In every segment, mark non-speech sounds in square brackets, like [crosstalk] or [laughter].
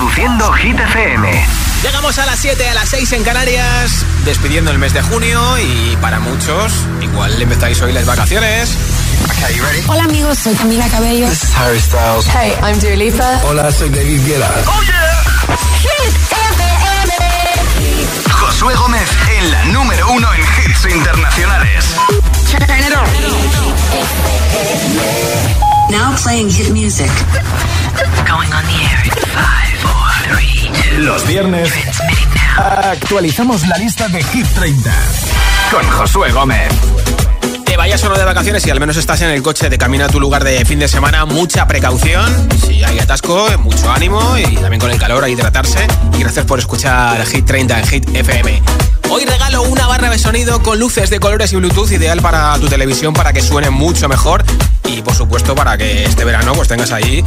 Reproduciendo Hit FM. Llegamos a las 7, a las 6 en Canarias, despidiendo el mes de junio y para muchos, igual empezáis hoy las vacaciones. Hola amigos, soy Camila Cabello. This is Harry Styles. Hey, I'm Dua Lipa. Hola, soy David Guetta. ¡Oh, yeah! Hit FM. Josué Gómez en la número uno en hits internacionales. Now playing hit music. Going on the air in five. Los viernes actualizamos la lista de Hit 30 con Josué Gómez. Te vayas o no de vacaciones y al menos estás en el coche de camino a tu lugar de fin de semana, mucha precaución. Si hay atasco, mucho ánimo y también con el calor a hidratarse. Y gracias por escuchar Hit 30 en Hit FM. Hoy regalo una barra de sonido con luces de colores y Bluetooth ideal para tu televisión para que suene mucho mejor y por supuesto para que este verano pues tengas ahí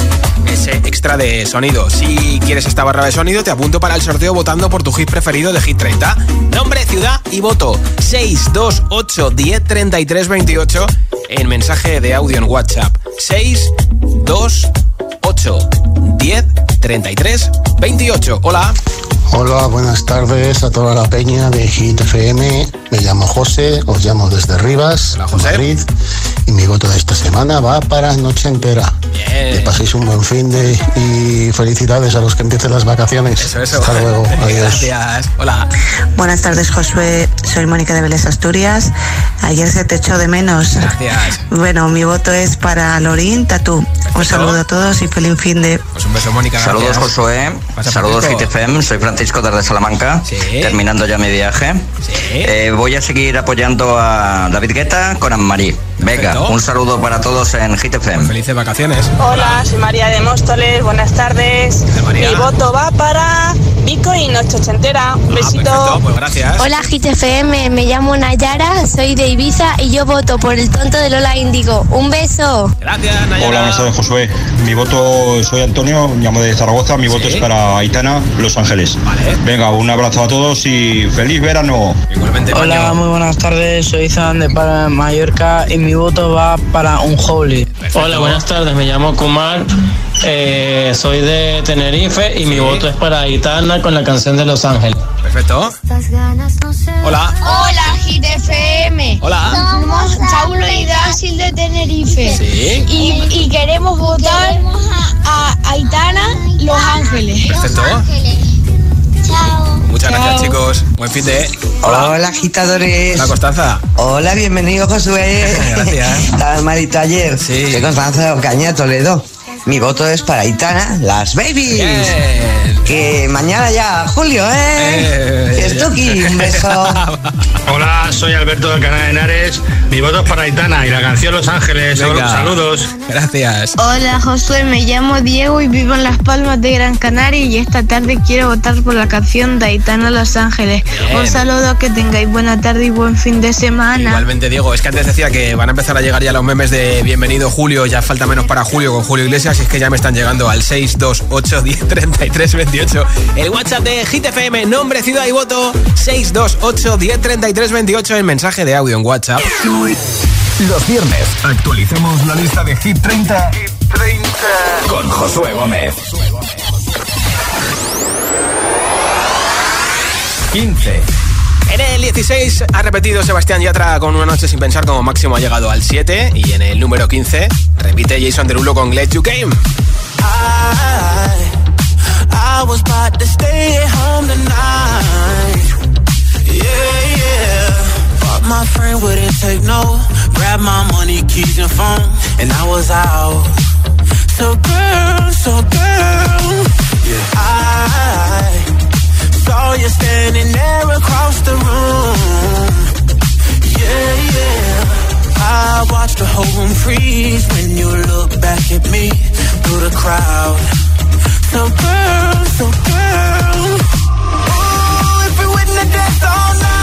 ese extra de sonido. Si quieres esta barra de sonido te apunto para el sorteo votando por tu hit preferido de Hit 30. Nombre, ciudad y voto 628 10 33 28 en mensaje de audio en WhatsApp 628 10 33 28. Hola. Hola, buenas tardes a toda la peña de Hit FM. Me llamo José, os llamo desde Rivas, Hola, José. Madrid. Y mi voto de esta semana va para Noche Entera. Bien. Que paséis un buen fin de y felicidades a los que empiecen las vacaciones. Eso, eso. Hasta luego, [laughs] adiós. Gracias. Hola. Buenas tardes, Josué. Soy Mónica de Vélez Asturias. Ayer se te echó de menos. Gracias. [laughs] Bueno, mi voto es para Lorín Tatú. Un saludo a todos y feliz fin de. Pues un beso, Mónica. Saludos. Josué, saludos. GTFM, soy Francisco desde Salamanca, Sí. terminando ya mi viaje. Sí. Eh, voy a seguir apoyando a David Guetta con Anne-Marie. Venga, un saludo para todos en GTFM. Felices vacaciones. Hola, soy María de Móstoles, buenas tardes. Mi voto va para Vico y Noche Ochentera. Un Ah, besito. pues gracias. Hola GTFM, me llamo Nayara, soy de Ibiza y yo voto por el tonto de Lola Índigo. Un beso. Gracias, Nayara. Hola, buenas tardes, Josué. Mi voto, soy Antonio, me llamo de Zaragoza. Mi voto es para Aitana, Los Ángeles. Vale. Venga, un abrazo a todos y feliz verano. Igualmente, Hola, muy buenas tardes. Soy Zan de Mallorca y mi voto va para un Holy. Perfecto. Hola, buenas tardes. Me llamo Kumar. eh, soy de Tenerife y mi voto es para Aitana con la canción de Los Ángeles. Perfecto. Hola. Hola GTFM. Hola. Somos Saulo y Dásil de Tenerife. Sí. Y, y queremos votar a Aitana Los Ángeles. Perfecto. Chao. Muchas gracias, chicos. Buen fin de. Hola, agitadores. Hola, Constanza. Hola, bienvenido, Josué. [laughs] Gracias. Estaba malito ayer. Sí. Soy Constanza Ocaña, Toledo. Mi voto es para Aitana, las babies. Bien. Que mañana ya, Julio, ¿eh? Eh, un beso. [laughs] Hola, soy Alberto de Canal de Henares. Mi voto es para Aitana y la canción Los Ángeles. Venga. Saludos. Gracias. Hola Josué, me llamo Diego y vivo en Las Palmas de Gran Canaria y esta tarde quiero votar por la canción de Aitana Los Ángeles. Bien. Un saludo, que tengáis buena tarde y buen fin de semana. Igualmente, Diego, es que antes decía que van a empezar a llegar ya los memes de Bienvenido Julio, ya falta menos para Julio con Julio Iglesias, y es que ya me están llegando al 628 10 33 28. El WhatsApp de Hit FM, nombre, ciudad y voto, 628 10 33 28, el mensaje de audio en WhatsApp. Los viernes actualizamos la lista de Hit 30 Con Josué Gómez. 15. En el 16 ha repetido Sebastián Yatra con una noche sin pensar como máximo ha llegado al 7 y en el número 15 repite Jason Derulo con Glad You Came. I was about to stay at home tonight. Yeah, yeah. But my friend wouldn't take no. Grab my money, keys, and phone, and I was out. So girl, so girl, yeah. I saw you standing there across the room. Yeah, yeah. I watched the whole room freeze when you look back at me through the crowd. So girl, so girl. Ooh, if we wouldn't have danced all night.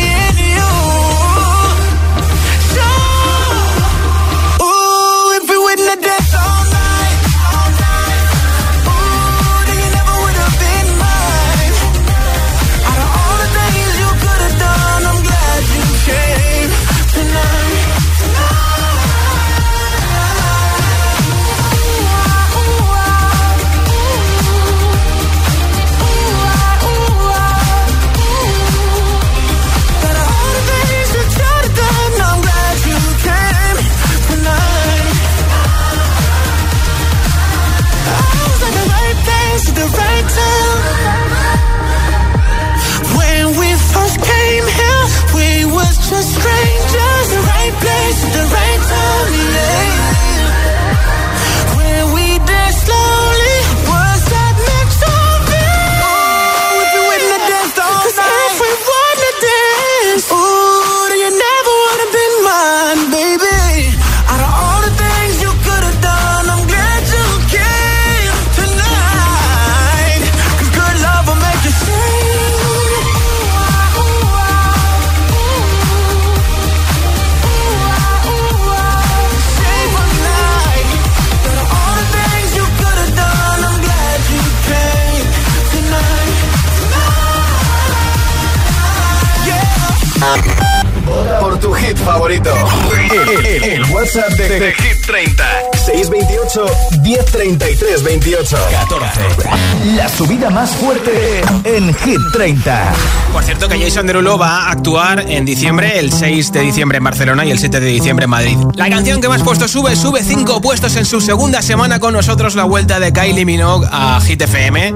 más fuerte en Hit 30. Por cierto que Jason Derulo va a actuar en diciembre, el 6 de diciembre en Barcelona y el 7 de diciembre en Madrid. La canción que más puestos sube, sube 5 puestos en su segunda semana con nosotros la vuelta de Kylie Minogue a Hit FM.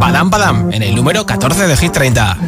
Padam Padam, en el número 14 de Hit 30.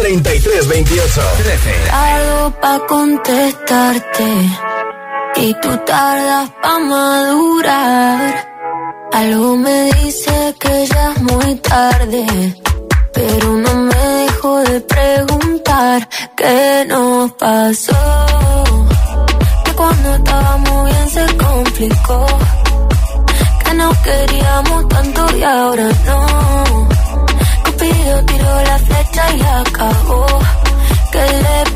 3328 13. Algo pa' contestarte y tú tardas pa' madurar. Algo me dice que ya es muy tarde, pero no me dejo de preguntar qué nos pasó. Que cuando estábamos bien se complicó, que no queríamos tanto y ahora no rápido tiró la flecha y acabó. Que le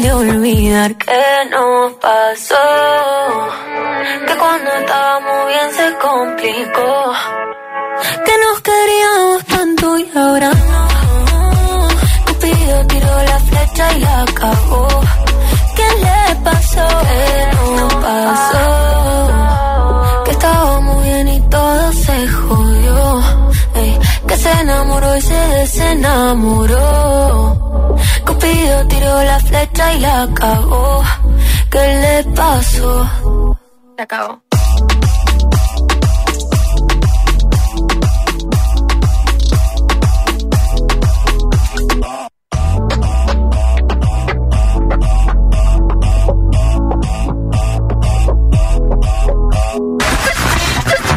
de olvidar. ¿Qué nos pasó? Que cuando estábamos bien se complicó. Que nos queríamos tanto y ahora no. Cupido tiró la flecha y la acabó. ¿Qué le pasó? ¿Qué nos pasó? Que estábamos bien y todo se jodió. Que se enamoró y se desenamoró. Cupido tiró la flecha y la acabó. ¿Qué le pasó? Se acabó.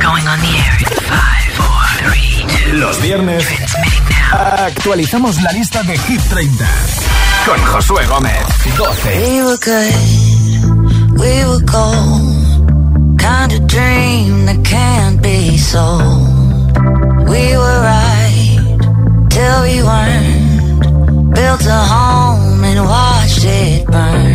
Going on the air in five, four, three, two. Los viernes actualizamos la lista de Hit 30 con Josué Gómez. 12. We were good, we were gold. Kind of dream that can't be sold. We were right till we weren't. Built a home and watched it burn.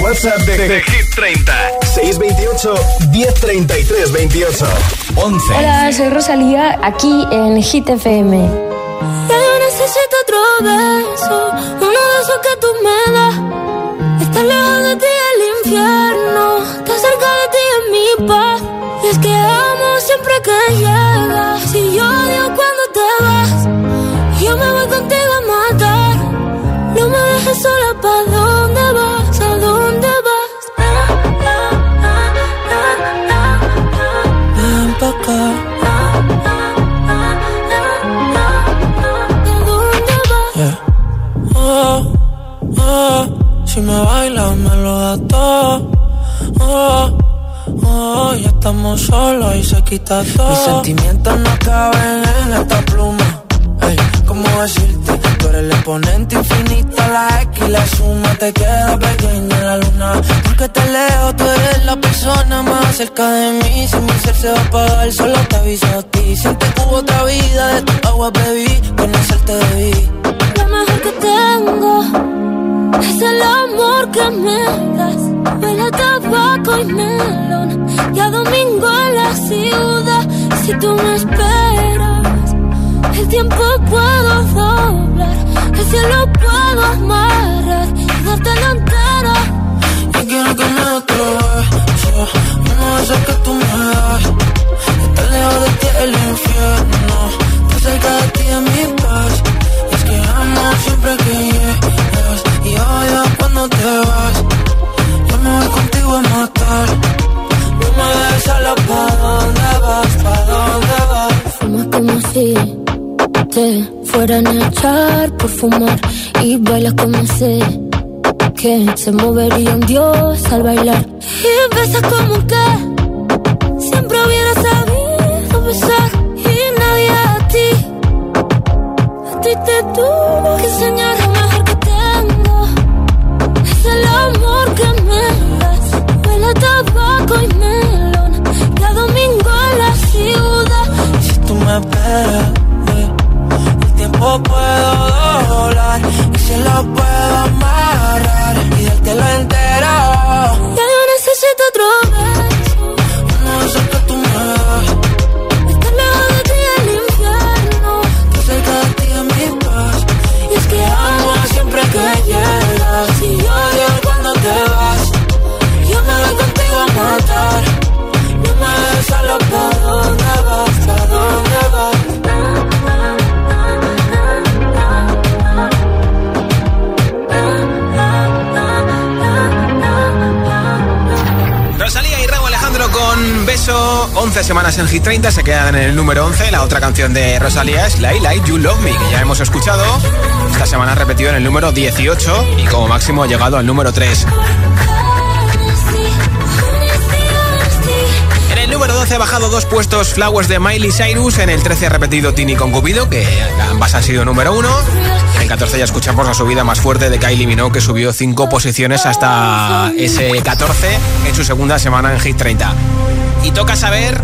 WhatsApp de, de, Hit 30. 628 1033 28. 11. Hola, soy Rosalía, aquí en Hit FM. Ya yo necesito otro beso, uno de esos que tú me das. Estar lejos de ti el infierno, estar cerca de ti es mi paz. Y es que amo siempre que llegas. Si yo estamos solos y se quita todo. Mis sentimientos no caben en esta pluma. Ey, ¿cómo decirte? Tú eres el exponente infinito, la X y la suma te queda pequeña en la luna. Porque te leo, tú eres la persona más cerca de mí. Si mi ser se va a apagar, solo te aviso a ti. Siente que hubo otra vida, de tu agua bebí, conocerte debí. Lo mejor que tengo es el amor que me das. A tabaco y melón. Y a domingo en la ciudad. Si tú me esperas, el tiempo puedo doblar. El cielo puedo amarrar y darte la entera. Y quiero que me otro beso Uno de esos que tú me das Estar lejos de ti es el infierno Estar cerca de ti es mi paz es que amo siempre que llegas Y odio cuando te vas Yo me voy contigo a matar No me dejes sola, ¿pa' dónde vas? ¿Pa' dónde vas? Fuma como si te fueran a echar por fumar y bailas como sé que se movería un dios al bailar y besas como que siempre hubiera sabido besar y nadie a ti a ti te tuvo que enseñar tabaco y melón. Y a domingo en la ciudad. Si tú me esperas eh, El tiempo puedo doblar. Y si lo puedo amarrar Y dártelo entero. Ya yo necesito otro beso semanas en Hit 30, se quedan en el número 11. La otra canción de Rosalía es Like Like You Love Me, que ya hemos escuchado. Esta semana ha repetido en el número 18 y como máximo ha llegado al número 3. En el número 12 ha bajado dos puestos Flowers de Miley Cyrus. En el 13 ha repetido Tini con Cupido, que ambas han sido número 1. En el 14 ya escuchamos la subida más fuerte de Kylie Minogue, que subió 5 posiciones hasta ese 14 en su segunda semana en Hit 30. Y toca saber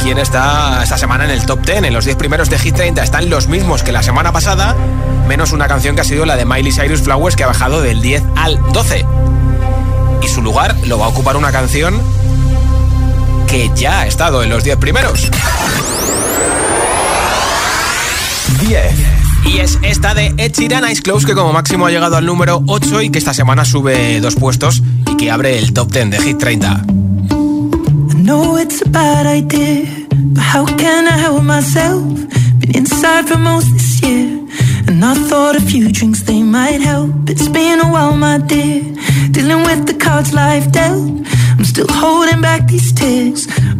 quién está esta semana en el top 10. En los 10 primeros de Hit 30 están los mismos que la semana pasada, menos una canción que ha sido la de Miley Cyrus Flowers, que ha bajado del 10 al 12. Y su lugar lo va a ocupar una canción que ya ha estado en los 10 primeros. 10. Y es esta de Ed Sheeran Ice Close que como máximo ha llegado al número 8 y que esta semana sube dos puestos y que abre el top 10 de Hit 30. I know it's a bad idea, but how can I help myself? Been inside for most this year, and I thought a few drinks they might help. It's been a while, my dear, dealing with the cards life dealt. I'm still holding back these tears.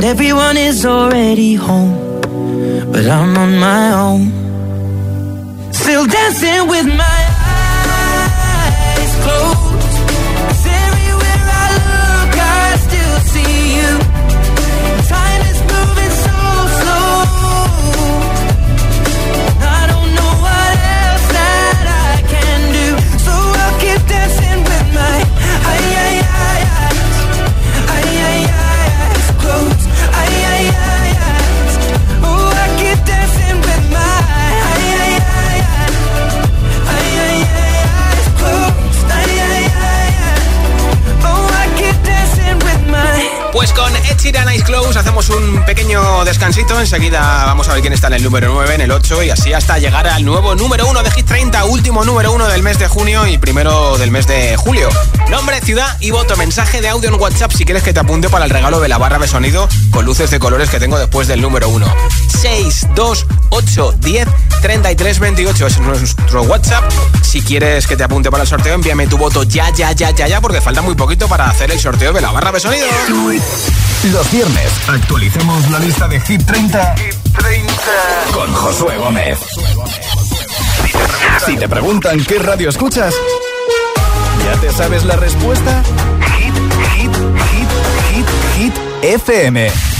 And everyone is already home. Enseguida ver quién está en el número 9, en el 8 y así hasta llegar al nuevo número 1 de Hit 30, último número 1 del mes de junio y primero del mes de julio. Nombre, ciudad y voto. Mensaje de audio en WhatsApp si quieres que te apunte para el regalo de la barra de sonido con luces de colores que tengo después del número 1. 6, 2, 8, 10, 33, 28 es nuestro WhatsApp. Si quieres que te apunte para el sorteo, envíame tu voto ya, ya, ya, ya, ya, porque falta muy poquito para hacer el sorteo de la barra de sonido. Los viernes actualicemos la lista de Hit 30, con Josué Gómez. Si te preguntan qué radio escuchas, ¿ya te sabes la respuesta? Hit, hit, hit, hit, hit, FM.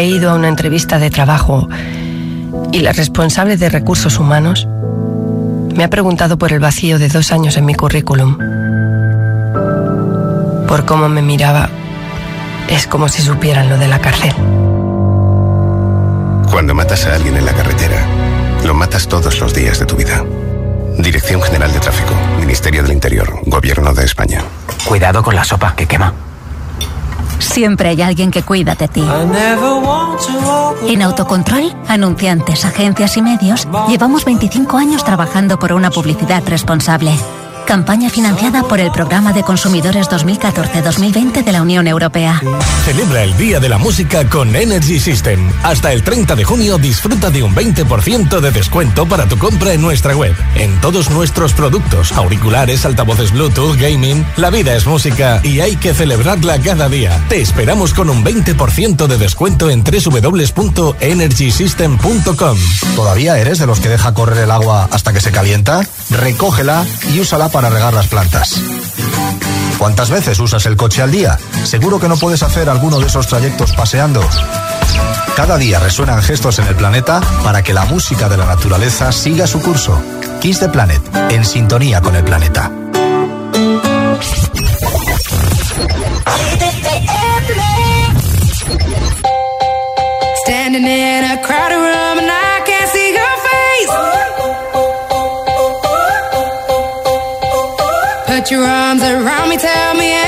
he ido a una entrevista de trabajo y la responsable de recursos humanos me ha preguntado por el vacío de dos años en mi currículum. Por cómo me miraba, es como si supieran lo de la cárcel. Cuando matas a alguien en la carretera, lo matas todos los días de tu vida. Dirección General de Tráfico, Ministerio del Interior, Gobierno de España. Cuidado con la sopa que quema. Siempre hay alguien que cuida de ti. En Autocontrol, anunciantes, agencias y medios, llevamos 25 años trabajando por una publicidad responsable. Campaña financiada por el Programa de Consumidores 2014-2020 de la Unión Europea. Celebra el Día de la Música con Energy System. Hasta el 30 de junio disfruta de un 20% de descuento para tu compra en nuestra web. En todos nuestros productos, auriculares, altavoces Bluetooth, gaming, la vida es música y hay que celebrarla cada día. Te esperamos con un 20% de descuento en www.energysystem.com. ¿Todavía eres de los que deja correr el agua hasta que se calienta? Recógela y úsala para regar las plantas. ¿Cuántas veces usas el coche al día? Seguro que no puedes hacer alguno de esos trayectos paseando. Cada día resuenan gestos en el planeta para que la música de la naturaleza siga su curso. Kiss the Planet, en sintonía con el planeta. Put your arms around me, tell me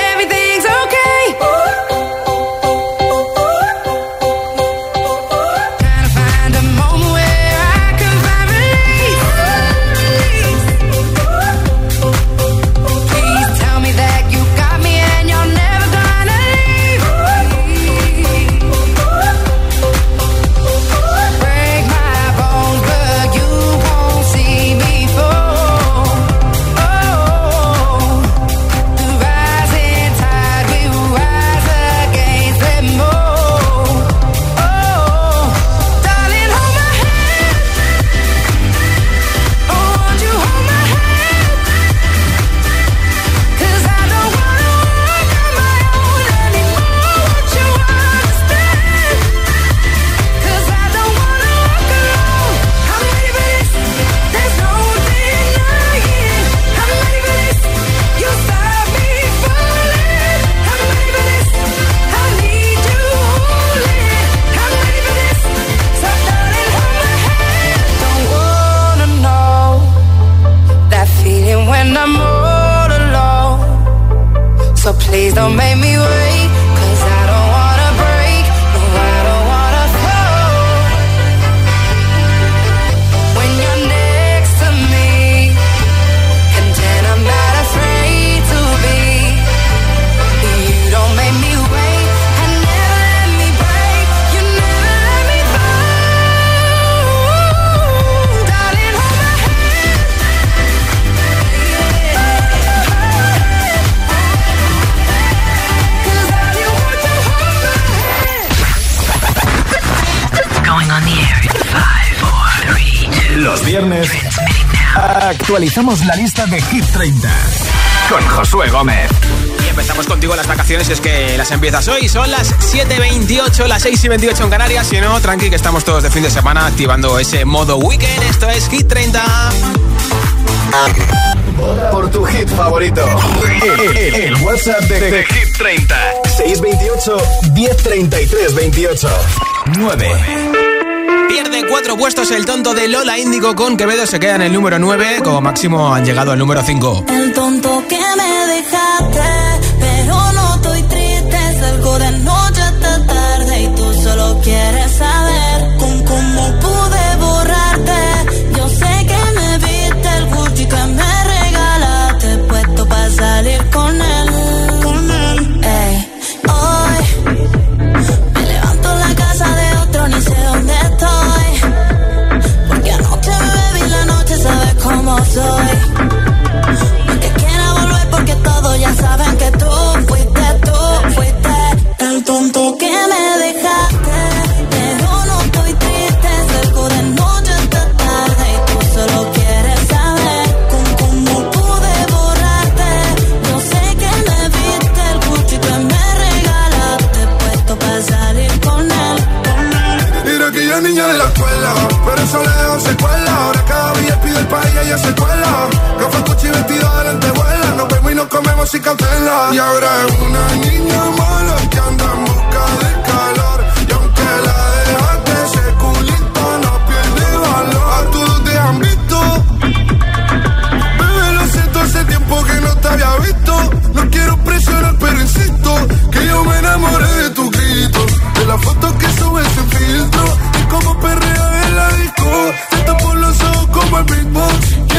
actualizamos la lista de Hit 30 con Josué Gómez. Y empezamos contigo las vacaciones, y es que las empiezas hoy. Son las 7.28, las 6.28 en Canarias. Si no, tranqui, que estamos todos de fin de semana activando ese modo weekend. Esto es Hit 30. Por tu hit favorito. El, el- el WhatsApp de, de Hit 30. 628 1033 28. 9. Pierde cuatro puestos el tonto de Lola Índigo con Quevedo. Se queda en el número 9. Como máximo han llegado al número 5. El tonto que me dejaste, pero no estoy triste. Salgo de noche hasta tarde y tú solo quieres saber con cómo pude ella se cuela. Gafas, Gucci, vestido de lentejuela. Nos vemos y nos comemos sin cautela. Y ahora es una niña mala que anda en busca de calor. Y aunque la dejaste, ese culito no pierde valor. A todos te han visto. Bebé, lo siento, hace tiempo que no te había visto. No quiero presionar, pero insisto que yo me enamoré de tu grito. De la foto que subes sin filtro. Y como perrea en la disco. Te tapo los ojos como el beatbox.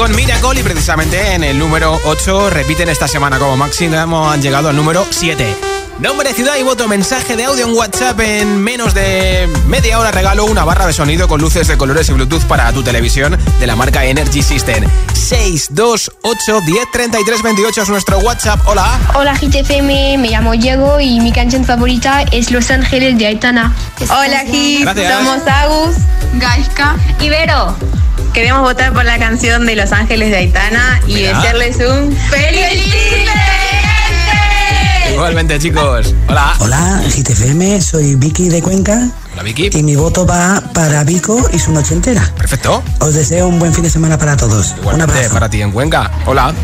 Con Miracle y precisamente en el número 8 repiten esta semana como máximo han llegado al número 7. Nombre, ciudad y voto, mensaje de audio en WhatsApp. En menos de media hora regalo una barra de sonido con luces de colores y Bluetooth para tu televisión de la marca Energy System. 628 10 33 28 es nuestro WhatsApp. Hola. Hola GTFM, me llamo Diego y mi canción favorita es Los Ángeles de Aitana. Hola Gracias. somos Agus, Gaishka y Vero. Queremos votar por la canción de Los Ángeles de Aitana y Mira. desearles un feliz Igualmente, chicos. Hola. Hola, GTFM, soy Vicky de Cuenca. Hola, Vicky. Y mi voto va para Vico y su noche entera. Perfecto. Os deseo un buen fin de semana para todos. Un Igualmente abrazo. para ti en Cuenca. Hola.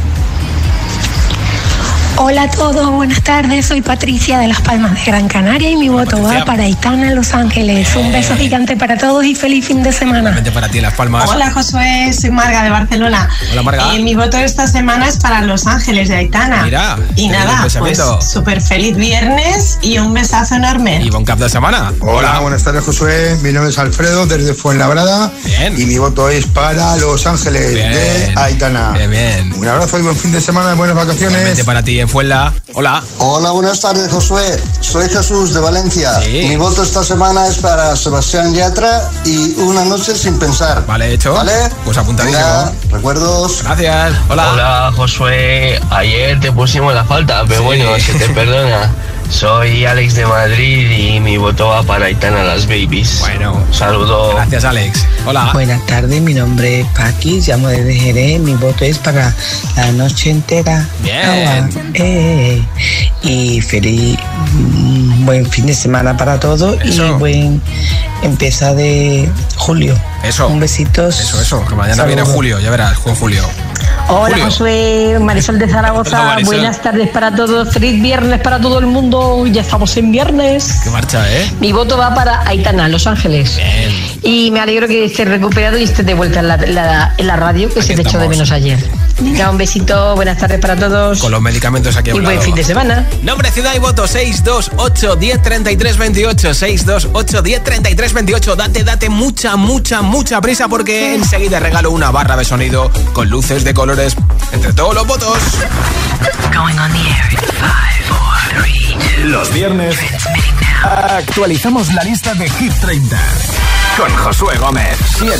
Hola a todos, buenas tardes. Soy Patricia de Las Palmas de Gran Canaria y mi voto Patricia. va para Aitana Los Ángeles. Un beso gigante para todos y feliz fin de semana. Igualmente para ti Las Palmas. Hola Josué, soy Marga de Barcelona. Hola, Marga. Eh, mi voto esta semana es para Los Ángeles de Aitana. Mira, Y nada, pues súper feliz viernes y un besazo enorme. Y buen cap de semana. Hola, buenas tardes Josué, mi nombre es Alfredo desde Fuenlabrada Bien. y mi voto es para Los Ángeles Bien. de Aitana. Bien, bien. Un abrazo y buen fin de semana, buenas Igualmente vacaciones. para ti Fuenla. Hola. Hola, buenas tardes, Josué. Soy Jesús de Valencia. Sí. Mi voto esta semana es para Sebastián Yatra y Una noche sin pensar. Vale, hecho. ¿Vale? Pues apuntadísimo. Venga, recuerdos. Gracias. Hola. Hola Josué, ayer te pusimos la falta, pero Sí. bueno, se te [laughs] perdona. Soy Alex de Madrid y mi voto va para Aitana Las Babies. Bueno. Saludos. Gracias, Alex. Hola. Buenas tardes, mi nombre es Paqui, llamo desde Jerez. Mi voto es para la noche entera. Bien. Eh, y feliz, mm, buen fin de semana para todos y buen empieza de julio. Eso. Un besito. Eso, eso. Que mañana Saludos. viene Julio, ya verás, Juan Julio. Hola Julio. Josué, Marisol de Hola, Zaragoza. Marisol. Buenas tardes para todos. Feliz viernes para todo el mundo. Ya estamos en viernes. Que marcha, ¿eh? Mi voto va para Aitana, Los Ángeles. Y me alegro que estés recuperado y estés de vuelta en la, la- en la radio, que Aquí se te echó de menos ayer. Venga, un besito, buenas tardes para todos. Con los medicamentos aquí a y un buen fin de semana. Nombre, ciudad y voto 628 10 33 28 628 10 33 28 Date, date mucha, mucha, mucha prisa porque enseguida regalo una barra de sonido con luces de entre todos los votos. Los viernes. Actualizamos la lista de Hit 30 con Josué Gómez. 7.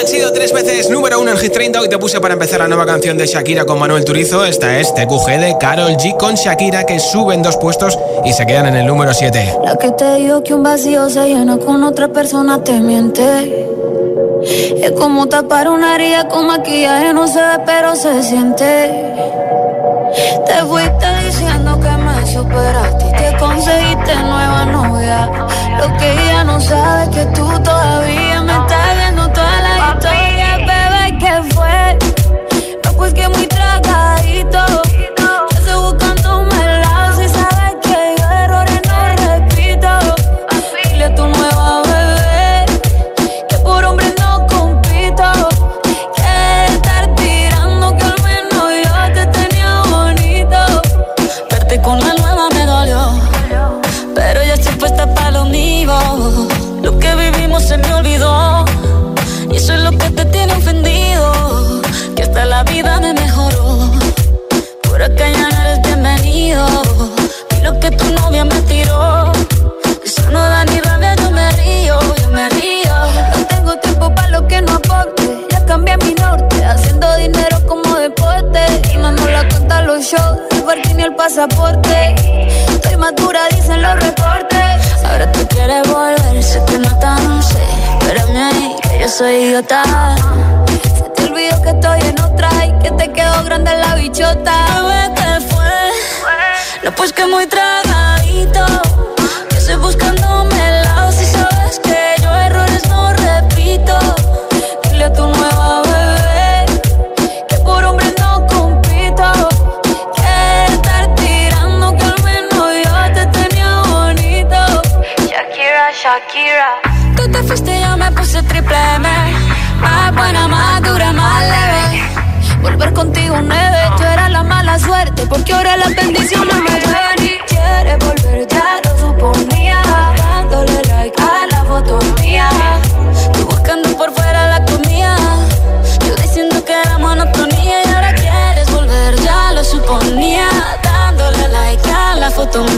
Han sido tres veces número uno en Hit 30. Hoy te puse para empezar la nueva canción de Shakira con Manuel Turizo. Esta es TQG de Carol G con Shakira que suben dos puestos y se quedan en el número 7. La que te dijo que un vacío se llena con otra persona te miente. Es como tapar una herida con maquillaje, no se ve, pero se siente. Te fuiste diciendo superaste y te conseguiste nueva novia. Lo que ella no sabe es que tú todavía me estás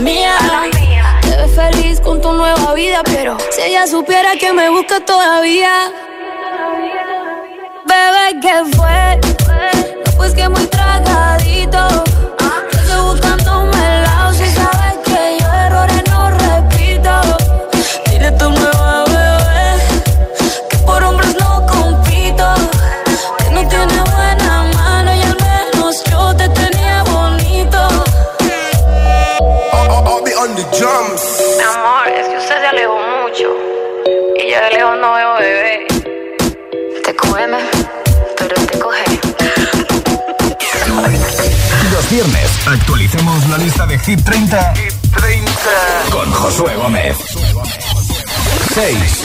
mía. Te ves feliz con tu nueva vida, pero si ella supiera que me busca todavía. Bebé, ¿qué fue? No, pues que muy tragadito. Y yo de lejos no veo bebé. Te come, pero te coge. Los viernes actualicemos la lista de Hit 30, con Josué Gómez. 6.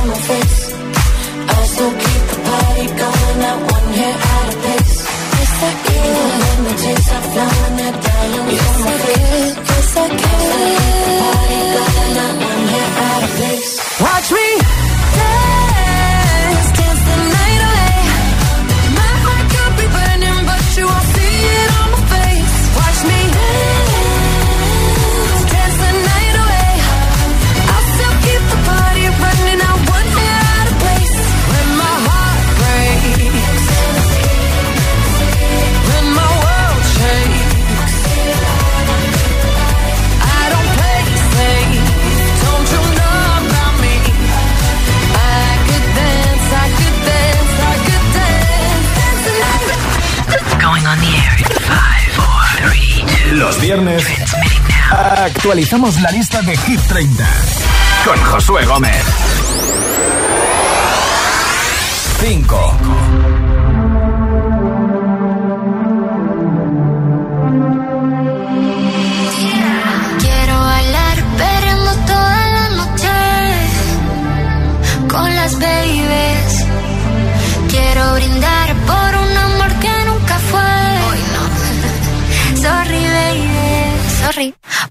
on my face. I still keep the party going, not one hair out of place. Yes, I can. Are flowing, diamonds on my. Yes, I can. Los viernes actualizamos la lista de Hit 30 con Josué Gómez. 5. Quiero bailar perreando toda la noche con las babies. Quiero brindar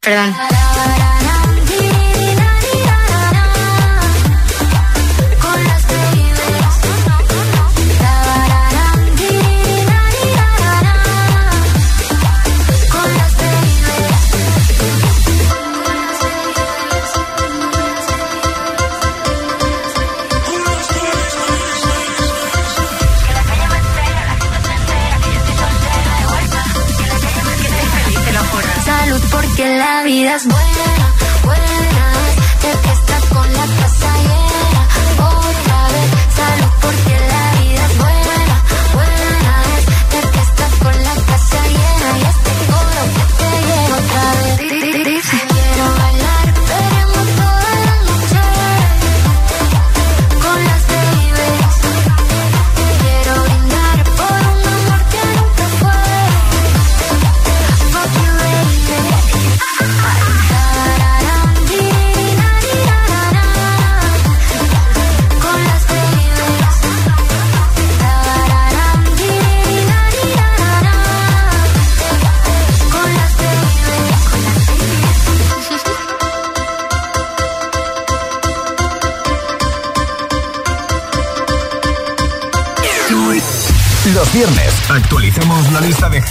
Perdón.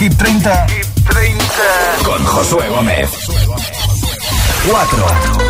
Lista de Hit 30, con Josué Gómez. 4.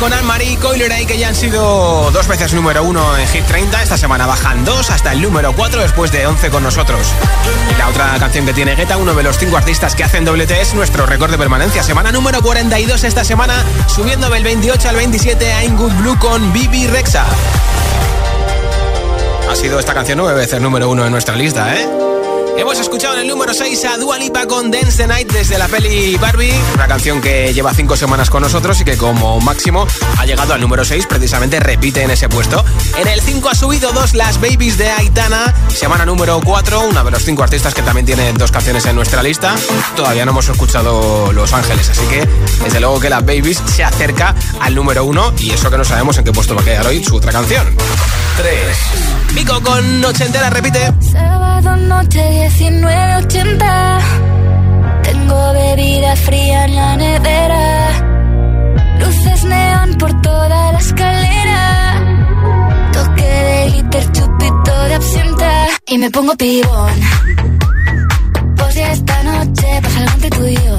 con Anne-Marie Coileray que ya han sido dos veces número uno en Hit 30. Esta semana bajan dos hasta el número 4 después de 11 con nosotros. La otra canción que tiene Guetta, uno de los cinco artistas que hacen doblete, es nuestro récord de permanencia. Semana número 42 esta semana, subiendo del 28 al 27 a Good Blue con Bibi Rexa. Ha sido esta canción nueve veces número uno en nuestra lista, ¿eh? Hemos escuchado en el número 6 a Dua Lipa con Dance the Night desde la peli Barbie, una canción que lleva 5 semanas con nosotros y que como máximo ha llegado al número 6, precisamente repite en ese puesto. En el 5 ha subido dos Las Babies de Aitana, semana número 4, uno de los 5 artistas que también tiene dos canciones en nuestra lista. Todavía no hemos escuchado Los Ángeles, así que desde luego que Las Babies se acerca al número 1 y eso que no sabemos en qué puesto va a quedar hoy su otra canción. 3. Pico con Noche entera, repite. Sábado noche 1980. Tengo bebida fría en la nevera. Luces neón por toda la escalera. Toque de glitter, chupito de absenta. Y me pongo pibón. Pues ya esta noche pasa algo entre tú y yo.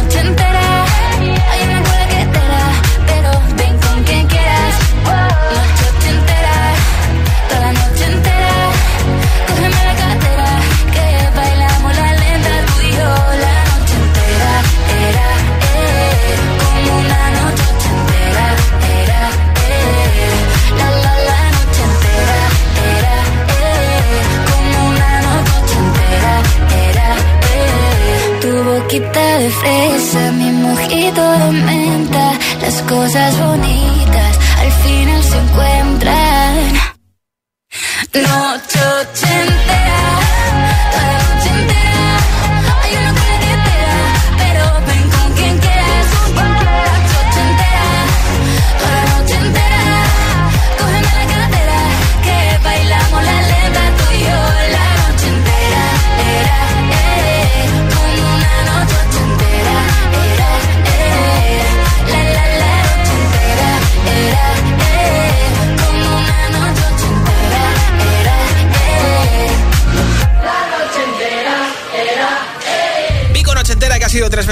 menta. Las cosas bonitas al final se encuentran. Noche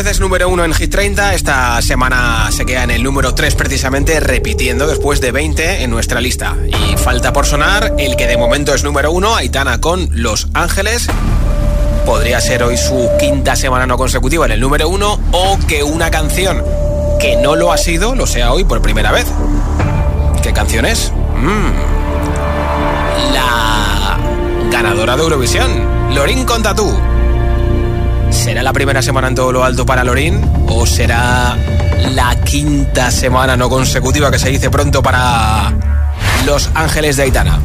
veces número uno en Hit 30. Esta semana se queda en el número 3 precisamente, repitiendo después de 20 en nuestra lista. Y falta por sonar el que de momento es número uno, Aitana con Los Ángeles. Podría ser hoy su quinta semana no consecutiva en el número uno o que una canción que no lo ha sido lo sea hoy por primera vez. ¿Qué canción es? Mm. La ganadora de Eurovisión, Lorin con Tatú. ¿Será la primera semana en todo lo alto para Lorín? ¿O será la quinta semana no consecutiva que se dice pronto para Los Ángeles de Aitana?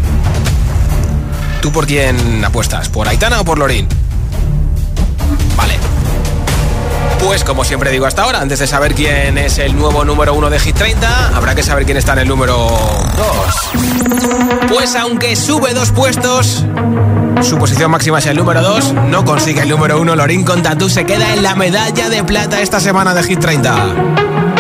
¿Tú por quién apuestas? ¿Por Aitana o por Lorín? Vale. Pues como siempre digo hasta ahora, antes de saber quién es el nuevo número uno de Hit 30, habrá que saber quién está en el número 2. Pues aunque sube dos puestos, su posición máxima es el número 2, no consigue el número 1, Lorín con Tatú se queda en la medalla de plata esta semana de Hit 30.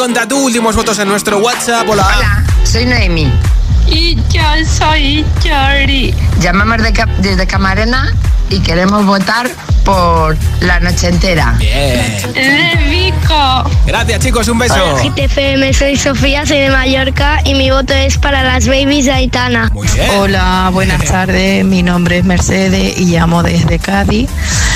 Con Tatú. Últimos votos en nuestro WhatsApp. Hola. Hola, soy Noemi. Y yo soy Chori. Llamamos de desde Camarena y queremos votar por la noche entera. Bien. De Vico. Gracias, chicos. Un beso. Hola, Hit FM, soy Sofía, soy de Mallorca y mi voto es para las babies de Aitana. Muy bien. Hola, buenas tardes. Mi nombre es Mercedes y llamo desde Cádiz.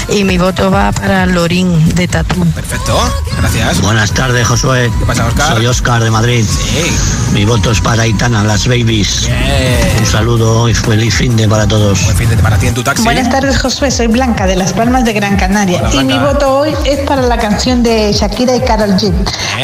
Y mi voto va para Lorín de Tatú. Perfecto. Gracias. Buenas tardes, Josué. ¿Qué pasa, Oscar? Soy Oscar de Madrid. Sí. Mi voto es para Aitana, las babies. Bien. Un saludo y feliz fin de para todos. Buen fin de para ti en tu taxi. Buenas tardes, Josué. Soy Blanca de Las Palmas de Gran Canaria. Hola, y mi voto hoy es para la canción de Shakira y Carol G.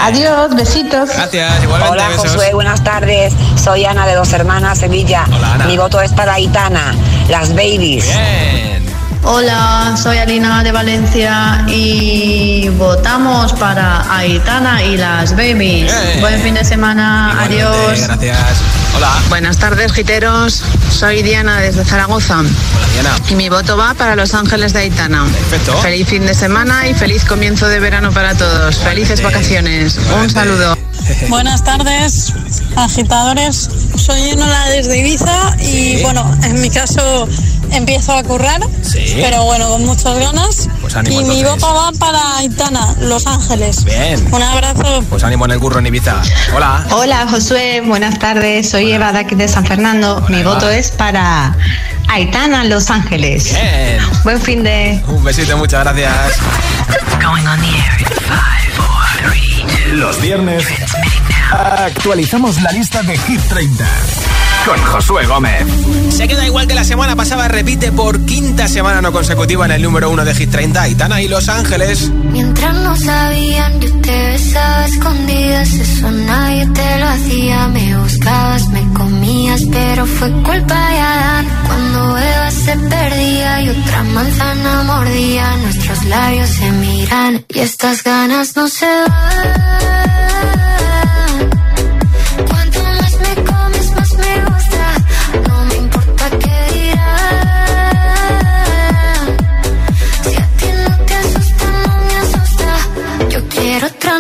Adiós, besitos. Gracias. Igualmente. Hola besos. Josué, buenas tardes. Soy Ana de Dos Hermanas, Sevilla. Hola, Ana. Mi voto es para Aitana, las babies. Bien. Hola, soy Alina de Valencia y votamos para Aitana y las babies. Bien. Buen fin de semana, Igualmente, adiós. Gracias. Hola. Buenas tardes, giteros. Soy Diana desde Zaragoza. Hola, Diana. Y mi voto va para Los Ángeles de Aitana. Perfecto. Feliz fin de semana y feliz comienzo de verano para todos. Felices vacaciones. Un saludo. [laughs] Buenas tardes, agitadores. Soy Enola desde Ibiza y Sí. bueno, en mi caso empiezo a currar, Sí. pero bueno, con muchas ganas. Pues ánimo, y mi voto va para Aitana, Los Ángeles. Bien. Un abrazo. Pues ánimo en el curro en Ibiza. Hola. Hola, Josué. Buenas tardes. Soy Eva de aquí de San Fernando. mi Eva. voto es para Aitana, Los Ángeles. Bien. Buen fin de... Un besito, muchas gracias. Going on the air in five, four, three, two. Los viernes actualizamos la lista de Hit 30 con Josué Gómez. Se queda igual que la semana pasada, repite por quinta semana no consecutiva en el número uno de Hit 30, Aitana y Los Ángeles. Mientras no sabían, yo te besaba escondidas. Eso nadie te lo hacía. Me buscabas, me comías, pero fue culpa de Adán. Cuando Eva se perdía y otra manzana mordía, nuestros labios se miran y estas ganas no se van.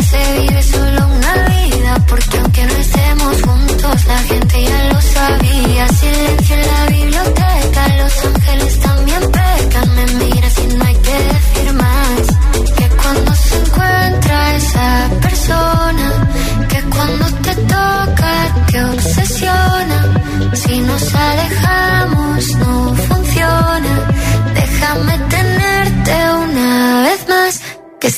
se vive solo una vida, porque aunque no estemos juntos, la gente ya lo sabía, silencio en la biblioteca, los ángeles también pecan, me miras y no hay que decir más, que cuando se encuentra esa persona, que cuando te toca te obsesiona. Si nos alejamos no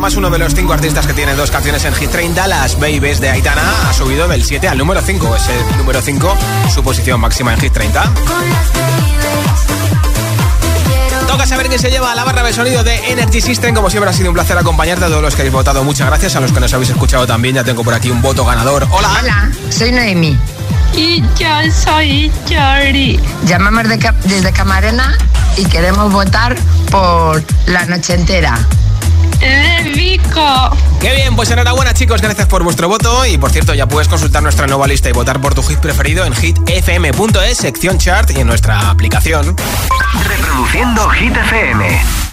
Además, uno de los cinco artistas que tienen dos canciones en Hit 30, Las Babies de Aitana, ha subido del 7 al número 5. Es el número 5, su posición máxima en Hit 30. Con las babies. Quiero Toca saber quién se lleva a la barra de sonido de Energy System. Como siempre, ha sido un placer acompañarte a todos los que habéis votado. Muchas gracias. A los que nos habéis escuchado también, ya tengo por aquí un voto ganador. Hola. Hola, soy Noemi. Y yo soy Chori. Llamamos de desde Camarena y queremos votar por la noche entera. De Vico. Qué bien, pues enhorabuena chicos, gracias por vuestro voto y por cierto ya puedes consultar nuestra nueva lista y votar por tu hit preferido en hitfm.es, sección chart y en nuestra aplicación. Reproduciendo Hit FM.